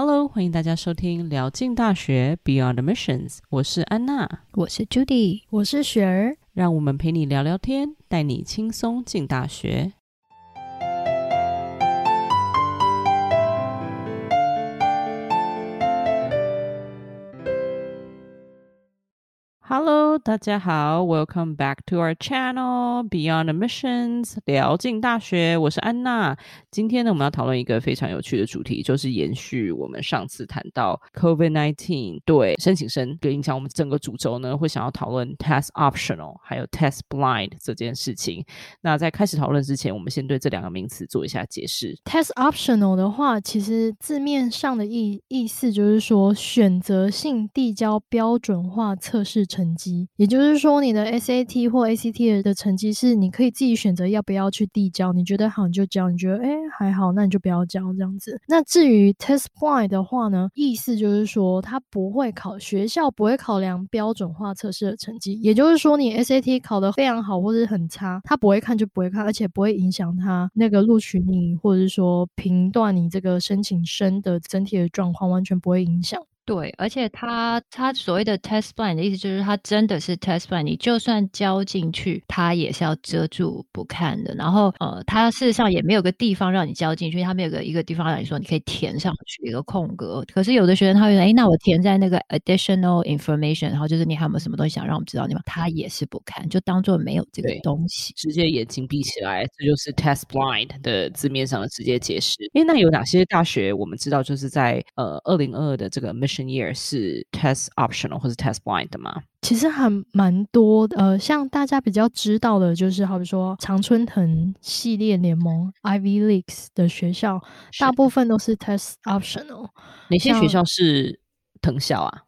Hello，欢迎大家收听聊进大学 Beyond Admissions，我是安娜，我是 Judy，我是雪儿，让我们陪你聊聊天，带你轻松进大学。Hello，大家好，Welcome back to our channel Beyond Admissions，辽进大学，我是安娜。今天呢，我们要讨论一个非常有趣的主题，就是延续我们上次谈到 COVID-19 对申请生的影响。我们整个主轴呢，会想要讨论 Test Optional 还有 Test Blind 这件事情。那在开始讨论之前，我们先对这两个名词做一下解释。Test Optional 的话，其实字面上的意意思就是说选择性递交标准化测试成。成绩，也就是说，你的 SAT 或 ACT 的成绩是你可以自己选择要不要去递交。你觉得好你就交，你觉得哎还好，那你就不要交这样子。那至于 Test Blind 的话呢，意思就是说，他不会考学校不会考量标准化测试的成绩，也就是说，你 SAT 考得非常好或是很差，他不会看就不会看，而且不会影响他那个录取你，或者是说评断你这个申请生的整体的状况，完全不会影响。对，而且他他所谓的 test blind 的意思就是，他真的是 test blind，你就算交进去，他也是要遮住不看的。然后呃，他事实上也没有个地方让你交进去，他没有个一个地方让你说你可以填上去一个空格。可是有的学生他会说，哎，那我填在那个 additional information，然后就是你还有没有什么东西想让我们知道？你们他也是不看，就当做没有这个东西，直接眼睛闭起来，这就是 test blind 的字面上的直接解释。哎，那有哪些大学我们知道就是在呃二零二二的这个 mission year 是 test optional 或者 test blind 的吗？其实还蛮多的，呃，像大家比较知道的，就是好比说常春藤系列联盟 Ivy Leagues 的学校，大部分都是 test optional。哪些学校是藤校啊？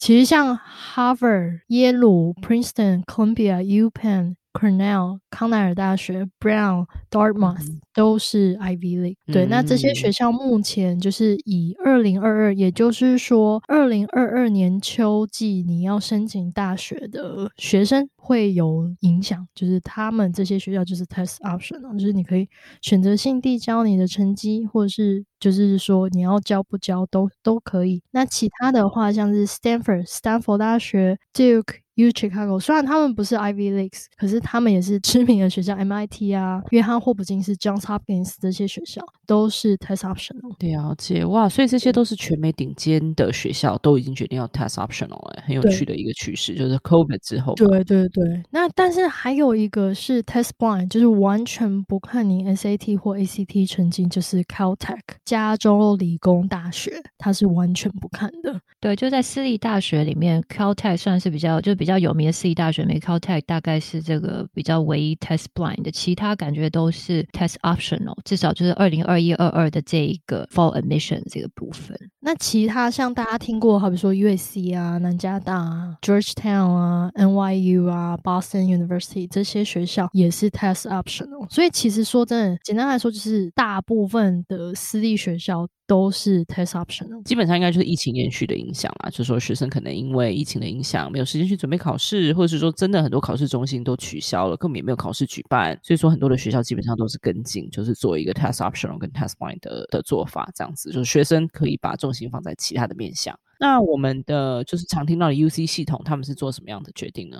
其实像 Harvard、耶鲁、Princeton、Columbia、UPenn、Cornell、康奈尔大学、Brown、Dartmouth、嗯、都是 Ivy League。对，嗯、那这些学校目前就是以二零二二，也就是说二零二二年秋季你要申请大学的学生会有影响，就是他们这些学校就是 Test Option，就是你可以选择性递交你的成绩，或者是就是说你要交不交都都可以。那其他的话，像是 Stanford、Stanford 大学、Duke。U Chicago 虽然他们不是 Ivy Leagues，可是他们也是知名的学校，MIT 啊，约翰霍普金斯 Johns Hopkins 这些学校都是 Test Optional。了解哇，所以这些都是全美顶尖的学校，都已经决定要 Test Optional 哎，很有趣的一个趋势，就是 COVID 之后。对对对，那但是还有一个是 Test Blind，就是完全不看你 SAT 或 ACT 成绩，就是 Caltech 加州理工大学，它是完全不看的。对，就在私立大学里面，Caltech 算是比较就比。比较有名的私立大学，美 Caltech 大概是这个比较唯一 test blind 的，其他感觉都是 test optional，至少就是二零二一二二的这一个 fall admission 这个部分。那其他像大家听过，好比说 USC 啊、南加大啊、Georgetown 啊、NYU 啊、Boston University 这些学校也是 test optional。所以其实说真的，简单来说就是大部分的私立学校。都是 test optional，基本上应该就是疫情延续的影响啦。就是说学生可能因为疫情的影响，没有时间去准备考试，或者是说真的很多考试中心都取消了，根本也没有考试举办。所以说很多的学校基本上都是跟进，就是做一个 test optional 跟 test blind 的的做法，这样子就是学生可以把重心放在其他的面向。那我们的就是常听到的 UC 系统，他们是做什么样的决定呢？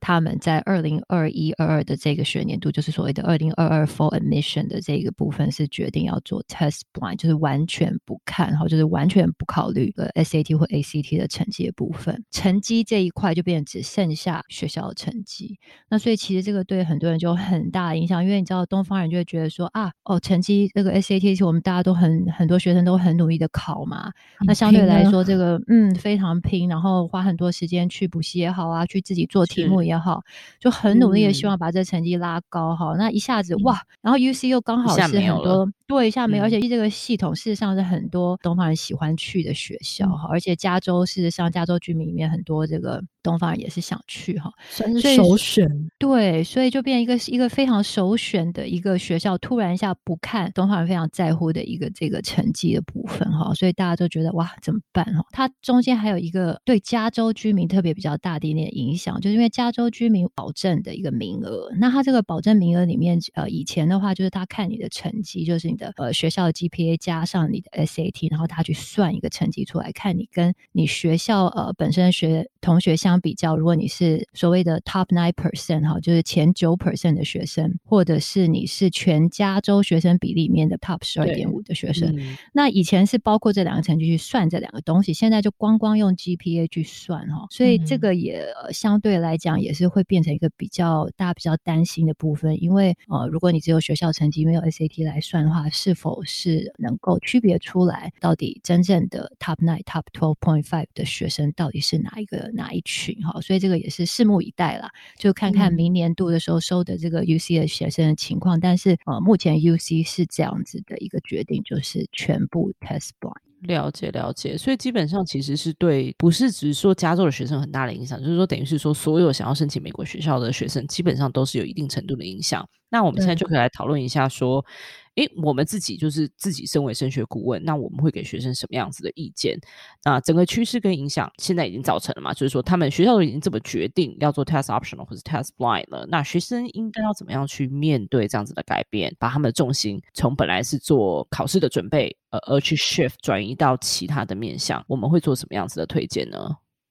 他们在二零二一二二的这个学年度，就是所谓的二零二二 fall admission 的这个部分，是决定要做 test blind，就是完全不看，然后就是完全不考虑呃 SAT 或 ACT 的成绩的部分。成绩这一块就变成只剩下学校的成绩。那所以其实这个对很多人就有很大影响，因为你知道东方人就会觉得说啊，哦，成绩这个 SAT 是我们大家都很很多学生都很努力的考嘛，那相对来说这个嗯非常拼，然后花很多时间去补习也好啊，去自己做题目。也好，就很努力的希望把这成绩拉高哈、嗯。那一下子哇，然后 UC 又刚好是很多。对一下没而且这个系统事实上是很多东方人喜欢去的学校哈、嗯，而且加州事实上加州居民里面很多这个东方人也是想去哈，算是首选。对，所以就变一个一个非常首选的一个学校，突然一下不看东方人非常在乎的一个这个成绩的部分哈，所以大家都觉得哇怎么办哈？它中间还有一个对加州居民特别比较大的一点影响，就是因为加州居民保证的一个名额，那它这个保证名额里面呃以前的话就是他看你的成绩，就是。的呃学校的 GPA 加上你的 SAT，然后他去算一个成绩出来，看你跟你学校呃本身学同学相比较，如果你是所谓的 Top nine percent 哈，就是前九 percent 的学生，或者是你是全加州学生比例里面的 Top 十二点五的学生，嗯、那以前是包括这两个成绩去算这两个东西，现在就光光用 GPA 去算哈，所以这个也、呃、相对来讲也是会变成一个比较大家比较担心的部分，因为呃如果你只有学校成绩没有 SAT 来算的话，是否是能够区别出来到底真正的 Top nine、Top twelve point five 的学生到底是哪一个哪一群哈？所以这个也是拭目以待啦，就看看明年度的时候收的这个 UC 的学生的情况。嗯、但是呃，目前 UC 是这样子的一个决定，就是全部 test blind。了解了解，所以基本上其实是对，不是只是说加州的学生很大的影响，就是说等于是说所有想要申请美国学校的学生，基本上都是有一定程度的影响。那我们现在就可以来讨论一下，说，诶，我们自己就是自己身为升学顾问，那我们会给学生什么样子的意见？那整个趋势跟影响现在已经造成了嘛？就是说，他们学校都已经这么决定要做 test optional 或者 test blind 了，那学生应该要怎么样去面对这样子的改变？把他们的重心从本来是做考试的准备，呃，而去 shift 转移到其他的面向，我们会做什么样子的推荐呢？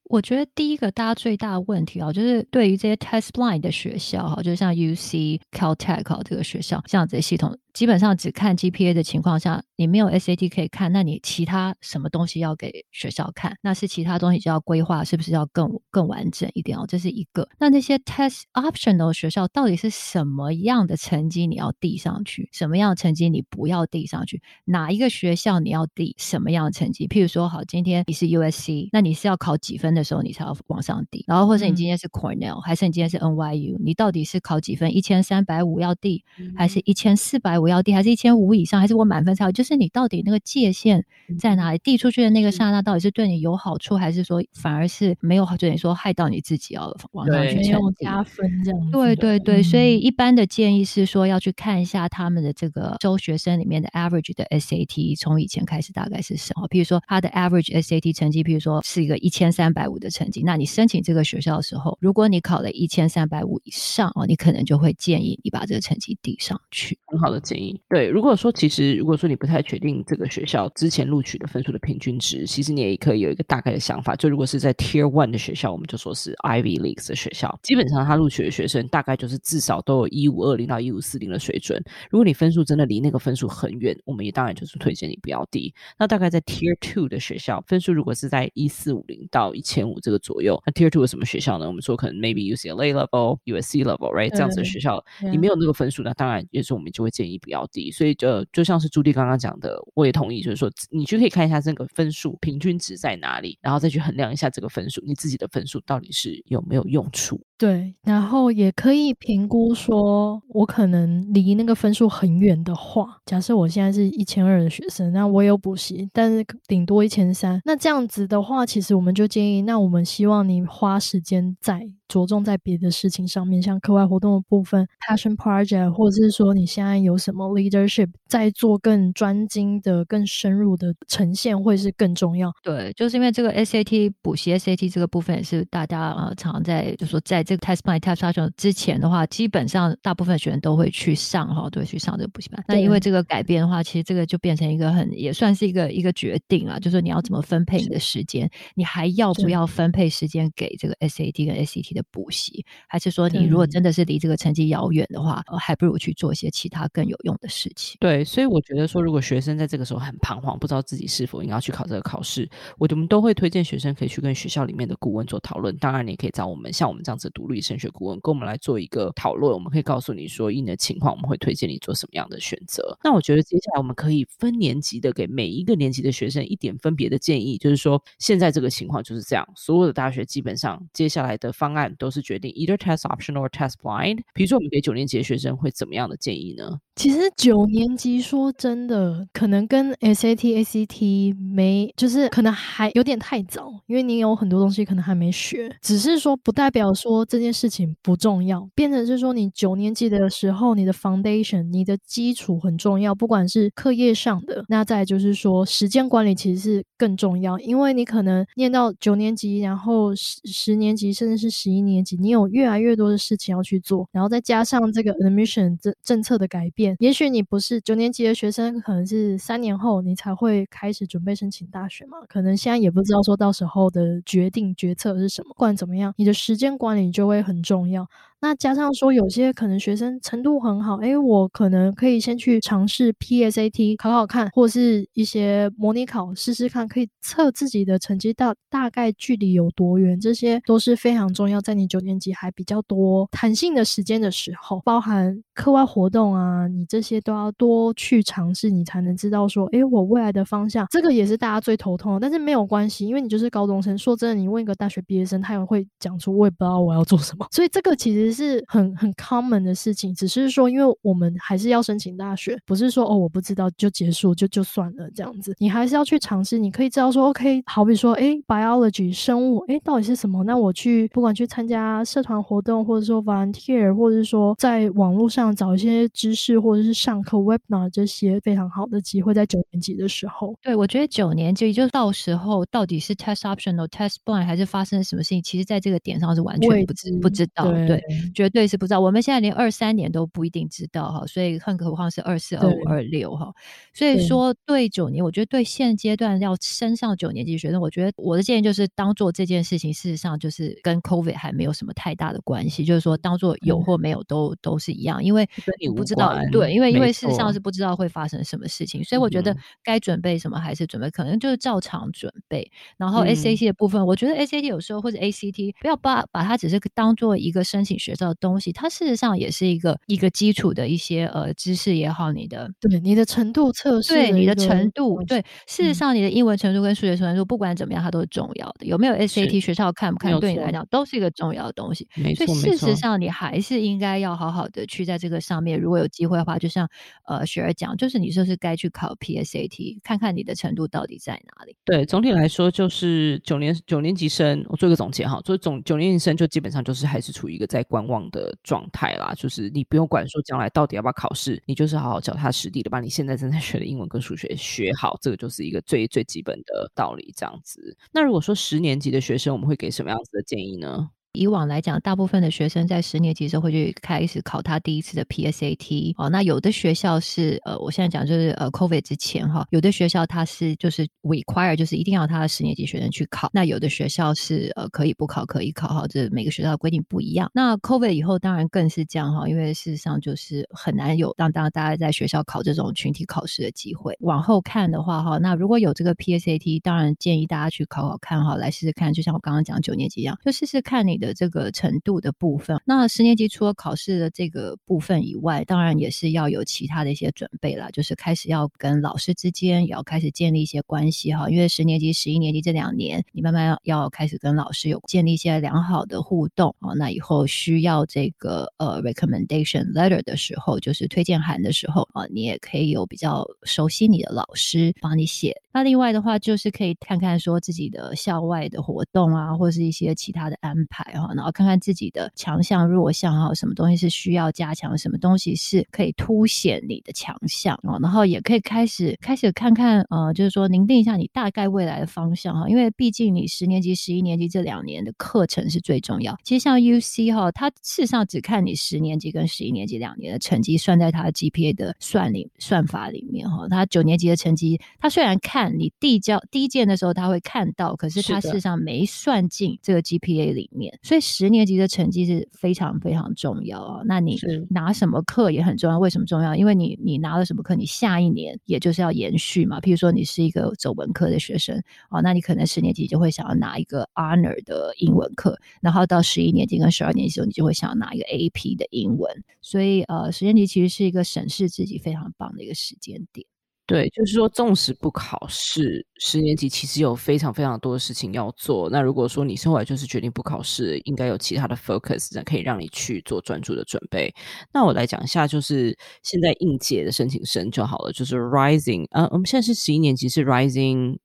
我觉得第一个大家最大的问题啊，就是对于这些 test blind 的学校哈，就像 UC、Caltech 哈这个学校，像这些系统。基本上只看 GPA 的情况下，你没有 SAT 可以看，那你其他什么东西要给学校看？那是其他东西就要规划，是不是要更更完整一点哦？这是一个。那那些 test optional 学校到底是什么样的成绩你要递上去？什么样的成绩你不要递上去？哪一个学校你要递什么样的成绩？譬如说，好，今天你是 USC，那你是要考几分的时候你才要往上递？然后或者你今天是 Cornell，、嗯、还是你今天是 NYU？你到底是考几分？一千三百五要递，还是一千四百五？要递还是一千五以上，还是我满分才好？就是你到底那个界限在哪里？递出去的那个刹那，到底是对你有好处，还是说反而是没有好？就你说害到你自己要往上去没有加分这样？对对对，所以一般的建议是说要去看一下他们的这个州学生里面的 average 的 SAT，从以前开始大概是什么？比如说他的 average SAT 成绩，比如说是一个一千三百五的成绩，那你申请这个学校的时候，如果你考了一千三百五以上哦，你可能就会建议你把这个成绩递上去。很好的建议。对，如果说其实如果说你不太确定这个学校之前录取的分数的平均值，其实你也可以有一个大概的想法。就如果是在 Tier One 的学校，我们就说是 Ivy League 的学校，基本上他录取的学生大概就是至少都有一五二零到一五四零的水准。如果你分数真的离那个分数很远，我们也当然就是推荐你不要低。那大概在 Tier Two 的学校，分数如果是在一四五零到一千五这个左右，那 Tier Two 是什么学校呢？我们说可能 Maybe UCLA level、USC level，right？这样子的学校，你没有那个分数，那当然也是我们就会建议比较低。所以就就像是朱迪刚刚讲的，我也同意，就是说你就可以看一下这个分数平均值在哪里，然后再去衡量一下这个分数，你自己的分数到底是有没有用处。对，然后也可以评估说，我可能离那个分数很远的话，假设我现在是一千二的学生，那我有补习，但是顶多一千三，那这样子的话，其实我们就建议，那我们希望你花时间在着重在别的事情上面，像课外活动的部分，passion project，或者是说你现在有什么 leadership，在做更专精的、更深入的呈现，会是更重要。对，就是因为这个 SAT 补习 SAT 这个部分也是大家呃常常在就说在。这个 test plan test optional 之前的话，基本上大部分学生都会去上哈，都会去上这个补习班。那因为这个改变的话，其实这个就变成一个很也算是一个一个决定啊，就是你要怎么分配你的时间，你还要不要分配时间给这个 SAT 跟 ACT 的补习，还是说你如果真的是离这个成绩遥远的话，还不如去做一些其他更有用的事情。对，所以我觉得说，如果学生在这个时候很彷徨，不知道自己是否应该要去考这个考试，我们都会推荐学生可以去跟学校里面的顾问做讨论。当然，你也可以找我们，像我们这样子。独立升学顾问跟我们来做一个讨论，我们可以告诉你说，以你的情况，我们会推荐你做什么样的选择。那我觉得接下来我们可以分年级的给每一个年级的学生一点分别的建议，就是说现在这个情况就是这样，所有的大学基本上接下来的方案都是决定 either test optional or test blind。比如说我们给九年级的学生会怎么样的建议呢？其实九年级说真的，可能跟 SAT、ACT 没，就是可能还有点太早，因为你有很多东西可能还没学，只是说不代表说这件事情不重要，变成是说你九年级的时候，你的 foundation、你的基础很重要，不管是课业上的，那再就是说时间管理其实是更重要，因为你可能念到九年级，然后十十年级甚至是十一年级，你有越来越多的事情要去做，然后再加上这个 admission 政政策的改变。也许你不是九年级的学生，可能是三年后你才会开始准备申请大学嘛？可能现在也不知道说到时候的决定决策是什么。不管怎么样，你的时间管理就会很重要。那加上说，有些可能学生程度很好，诶，我可能可以先去尝试 PSAT 考考看，或是一些模拟考试试看，可以测自己的成绩到大概距离有多远，这些都是非常重要。在你九年级还比较多弹性的时间的时候，包含课外活动啊，你这些都要多去尝试，你才能知道说，诶，我未来的方向。这个也是大家最头痛的，但是没有关系，因为你就是高中生。说真的，你问一个大学毕业生，他也会讲出我也不知道我要做什么。所以这个其实。只是很很 common 的事情，只是说，因为我们还是要申请大学，不是说哦，我不知道就结束就就算了这样子，你还是要去尝试。你可以知道说，OK，好比说，哎，biology 生物，哎，到底是什么？那我去不管去参加社团活动，或者说 volunteer，或者是说在网络上找一些知识，或者是上课 webinar 这些非常好的机会，在九年级的时候。对，我觉得九年级就到时候到底是 test optional、test blind 还是发生什么事情，其实在这个点上是完全不知不知道，对。对绝对是不知道，我们现在连二三年都不一定知道哈，所以更何况是二四、二五、二六哈。所以说，对九年，我觉得对现阶段要升上九年级学生，我觉得我的建议就是当做这件事情，事实上就是跟 COVID 还没有什么太大的关系，就是说当做有。或没有都都是一样，因为你不知道，对，因为因为事实上是不知道会发生什么事情，所以我觉得该准备什么还是准备，可能就是照常准备。然后 SAT 的部分，我觉得 SAT 有时候或者 ACT 不要把把它只是当做一个申请学到的东西，它事实上也是一个一个基础的一些呃知识也好，你的对你的程度测试，对你的程度，对，事实上你的英文程度跟数学程度，不管怎么样，它都是重要的。有没有 SAT 学校看不看，对你来讲都是一个重要的东西。没错，所以事实上你还是应该要好好的去在这个上面，如果有机会的话，就像呃雪儿讲，就是你说是该去考 PSAT，看看你的程度到底在哪里。对，总体来说就是九年九年级生，我做一个总结哈，做总九年级生就基本上就是还是处于一个在观望的状态啦，就是你不用管说将来到底要不要考试，你就是好好脚踏实地的把你现在正在学的英文跟数学学好，这个就是一个最最基本的道理。这样子，那如果说十年级的学生，我们会给什么样子的建议呢？以往来讲，大部分的学生在十年级时候会去开始考他第一次的 PSAT 哦。那有的学校是呃，我现在讲就是呃，COVID 之前哈，有的学校它是就是 require，就是一定要他的十年级学生去考。那有的学校是呃可以不考，可以考哈，这每个学校的规定不一样。那 COVID 以后当然更是这样哈，因为事实上就是很难有让当大家在学校考这种群体考试的机会。往后看的话哈，那如果有这个 PSAT，当然建议大家去考考看哈，来试试看。就像我刚刚讲九年级一样，就试试看你的。这个程度的部分，那十年级除了考试的这个部分以外，当然也是要有其他的一些准备啦，就是开始要跟老师之间也要开始建立一些关系哈，因为十年级、十一年级这两年，你慢慢要要开始跟老师有建立一些良好的互动啊，那以后需要这个呃 recommendation letter 的时候，就是推荐函的时候啊，你也可以有比较熟悉你的老师帮你写。那另外的话，就是可以看看说自己的校外的活动啊，或是一些其他的安排哈，然后看看自己的强项、弱项哈，什么东西是需要加强，什么东西是可以凸显你的强项哦，然后也可以开始开始看看呃，就是说您定一下你大概未来的方向哈，因为毕竟你十年级、十一年级这两年的课程是最重要。其实像 UC 哈，它事实上只看你十年级跟十一年级两年的成绩算在它的 GPA 的算里算法里面哈，它九年级的成绩，它虽然看。你递交第一件的时候，他会看到，可是它事实上没算进这个 GPA 里面，所以十年级的成绩是非常非常重要啊。那你拿什么课也很重要，为什么重要？因为你你拿了什么课，你下一年也就是要延续嘛。譬如说你是一个走文科的学生啊，那你可能十年级就会想要拿一个 Honor 的英文课，然后到十一年级跟十二年级的时候，你就会想要拿一个 AP 的英文。所以呃，十年级其实是一个审视自己非常棒的一个时间点。对，就是说，纵使不考试，十年级其实有非常非常多的事情要做。那如果说你生后来就是决定不考试，应该有其他的 focus，可以让你去做专注的准备。那我来讲一下，就是现在应届的申请生就好了，就是 rising，呃，我们现在是十一年级，是 rising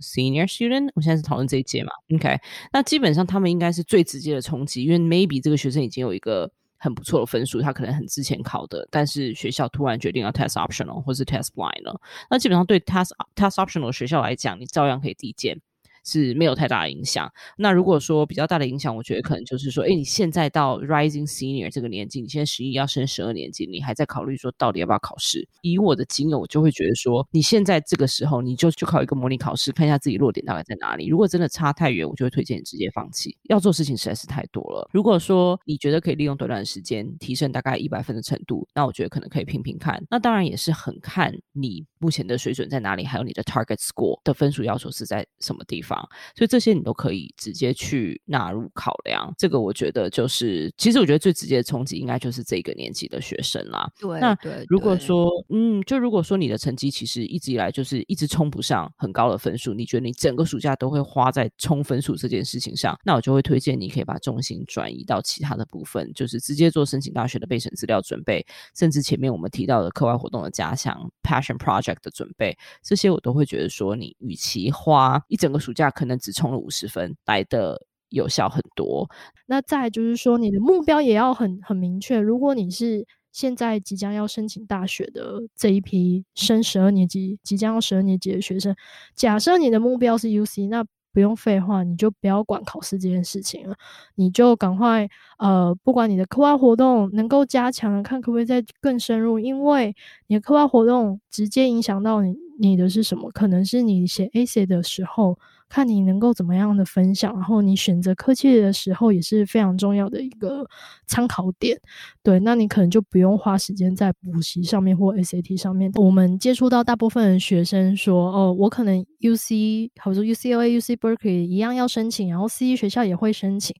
senior student，我现在是讨论这一届嘛？OK，那基本上他们应该是最直接的冲击，因为 maybe 这个学生已经有一个。很不错的分数，他可能很之前考的，但是学校突然决定要 test optional 或是 test blind 了。那基本上对 test test optional 的学校来讲，你照样可以递件。是没有太大的影响。那如果说比较大的影响，我觉得可能就是说，哎，你现在到 rising senior 这个年纪，你现在十一要升十二年级，你还在考虑说到底要不要考试？以我的经验，我就会觉得说，你现在这个时候你就去考一个模拟考试，看一下自己弱点大概在哪里。如果真的差太远，我就会推荐你直接放弃。要做事情实在是太多了。如果说你觉得可以利用短短的时间提升大概一百分的程度，那我觉得可能可以拼拼看。那当然也是很看你目前的水准在哪里，还有你的 target score 的分数要求是在什么地方。所以这些你都可以直接去纳入考量。这个我觉得就是，其实我觉得最直接的冲击应该就是这个年级的学生啦。对，那对，如果说，嗯，就如果说你的成绩其实一直以来就是一直冲不上很高的分数，你觉得你整个暑假都会花在冲分数这件事情上，那我就会推荐你可以把重心转移到其他的部分，就是直接做申请大学的备审资料准备，甚至前面我们提到的课外活动的加强、Passion Project 的准备，这些我都会觉得说，你与其花一整个暑假可能只冲了五十分来的有效很多。那再就是说，你的目标也要很很明确。如果你是现在即将要申请大学的这一批升十二年级、即将要十二年级的学生，假设你的目标是 UC，那不用废话，你就不要管考试这件事情了，你就赶快呃，不管你的课外活动能够加强，看可不可以再更深入，因为你的课外活动直接影响到你你的是什么？可能是你写 A C 的时候。看你能够怎么样的分享，然后你选择科技的时候也是非常重要的一个参考点。对，那你可能就不用花时间在补习上面或 SAT 上面。我们接触到大部分的学生说，哦，我可能 UC，好比说 UCLA、UC Berkeley 一样要申请，然后 CE 学校也会申请。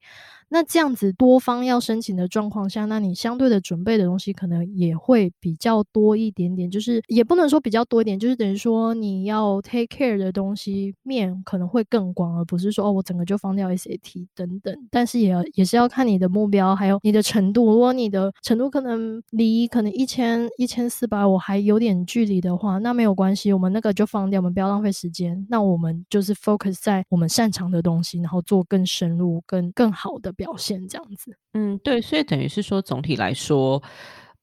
那这样子多方要申请的状况下，那你相对的准备的东西可能也会比较多一点点，就是也不能说比较多一点，就是等于说你要 take care 的东西面可能会更广，而不是说哦，我整个就放掉 SAT 等等。但是也要也是要看你的目标还有你的程度，如果你的成都可能离可能一千一千四百我还有点距离的话，那没有关系，我们那个就放掉，我们不要浪费时间。那我们就是 focus 在我们擅长的东西，然后做更深入、更更好的表现这样子，嗯，对，所以等于是说，总体来说，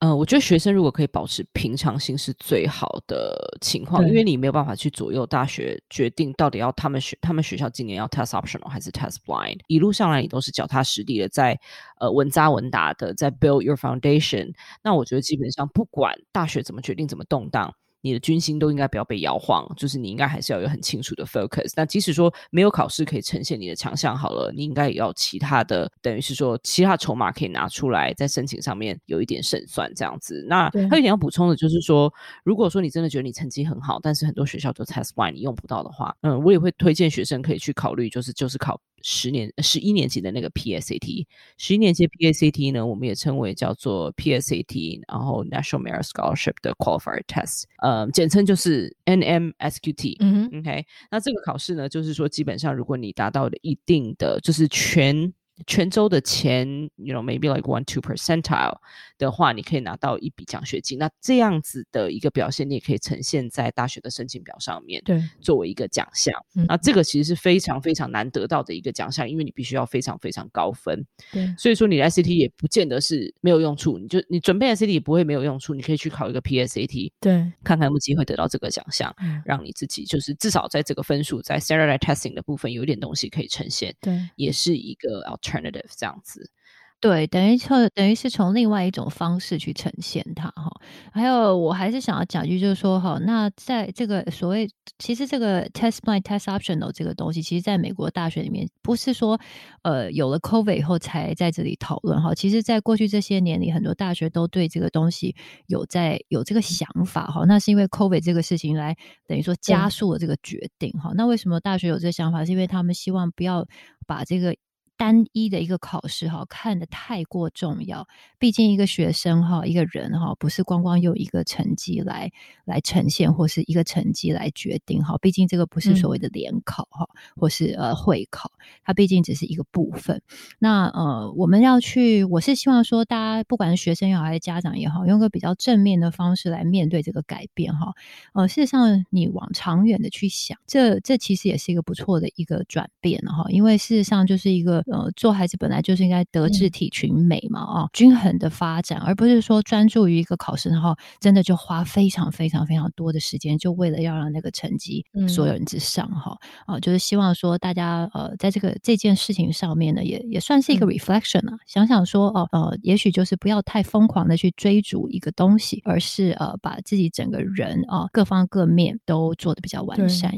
呃，我觉得学生如果可以保持平常心是最好的情况，因为你没有办法去左右大学决定到底要他们学他们学校今年要 test optional 还是 test blind，一路上来你都是脚踏实地的在呃稳扎稳打的在 build your foundation，那我觉得基本上不管大学怎么决定怎么动荡。你的军心都应该不要被摇晃，就是你应该还是要有很清楚的 focus。那即使说没有考试可以呈现你的强项好了，你应该也要其他的，等于是说其他筹码可以拿出来，在申请上面有一点胜算这样子。那还有一点要补充的就是说，如果说你真的觉得你成绩很好，但是很多学校都 test blind 你用不到的话，嗯，我也会推荐学生可以去考虑，就是就是考。十年十一年级的那个 PSAT，十一年级 PSAT 呢，我们也称为叫做 PSAT，然后 National Merit Scholarship 的 Qualifier Test，呃，简称就是 NMSQT。嗯哼，OK，那这个考试呢，就是说基本上如果你达到了一定的，就是全。全州的前，you know maybe like one two percentile 的话，你可以拿到一笔奖学金。那这样子的一个表现，你也可以呈现在大学的申请表上面，对，作为一个奖项。嗯那这个其实是非常非常难得到的一个奖项，因为你必须要非常非常高分。对，所以说你的 SAT 也不见得是没有用处，你就你准备 SAT 也不会没有用处，你可以去考一个 PSAT，对，看看有没有机会得到这个奖项，嗯让你自己就是至少在这个分数在 standardized testing 的部分有一点东西可以呈现，对，也是一个 alternative 这样子。对，等于从等于是从另外一种方式去呈现它哈。还有，我还是想要讲一句，就是说哈，那在这个所谓，其实这个 test blind test optional 这个东西，其实在美国大学里面，不是说呃有了 COVID 以后才在这里讨论哈。其实，在过去这些年里，很多大学都对这个东西有在有这个想法哈。那是因为 COVID 这个事情来等于说加速了这个决定哈。那为什么大学有这个想法？是因为他们希望不要把这个。单一的一个考试哈，看得太过重要。毕竟一个学生哈，一个人哈，不是光光用一个成绩来来呈现，或是一个成绩来决定哈。毕竟这个不是所谓的联考哈，嗯、或是呃会考，它毕竟只是一个部分。那呃，我们要去，我是希望说，大家不管是学生也好，还是家长也好，用个比较正面的方式来面对这个改变哈。呃，事实上，你往长远的去想，这这其实也是一个不错的一个转变哈。因为事实上，就是一个。呃，做孩子本来就是应该德智体群美嘛，啊、嗯哦，均衡的发展，而不是说专注于一个考试，然后真的就花非常非常非常多的时间，就为了要让那个成绩所有人之上哈，啊、嗯哦，就是希望说大家呃，在这个这件事情上面呢，也也算是一个 reflection 啊，嗯、想想说哦，呃，也许就是不要太疯狂的去追逐一个东西，而是呃，把自己整个人啊、呃，各方各面都做的比较完善。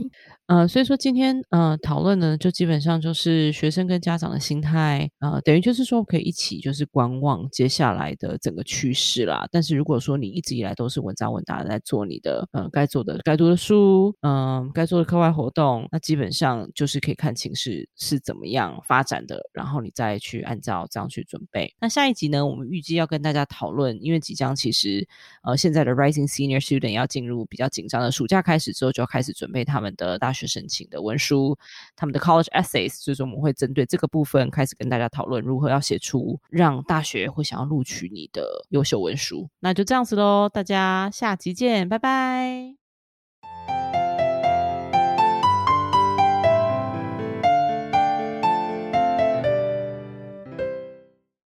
呃，所以说今天呃讨论呢，就基本上就是学生跟家长的心态，呃，等于就是说可以一起就是观望接下来的整个趋势啦。但是如果说你一直以来都是稳扎稳打的在做你的呃该做的该读的书，嗯、该做的课外活动，那基本上就是可以看情势是怎么样发展的，然后你再去按照这样去准备。那下一集呢，我们预计要跟大家讨论，因为即将其实呃现在的 Rising Senior Student 要进入比较紧张的暑假开始之后，就要开始准备他们的大学申请的文书，他们的 college essays，所以说我们会针对这个部部分开始跟大家讨论如何要写出让大学会想要录取你的优秀文书。那就这样子喽，大家下集见，拜拜。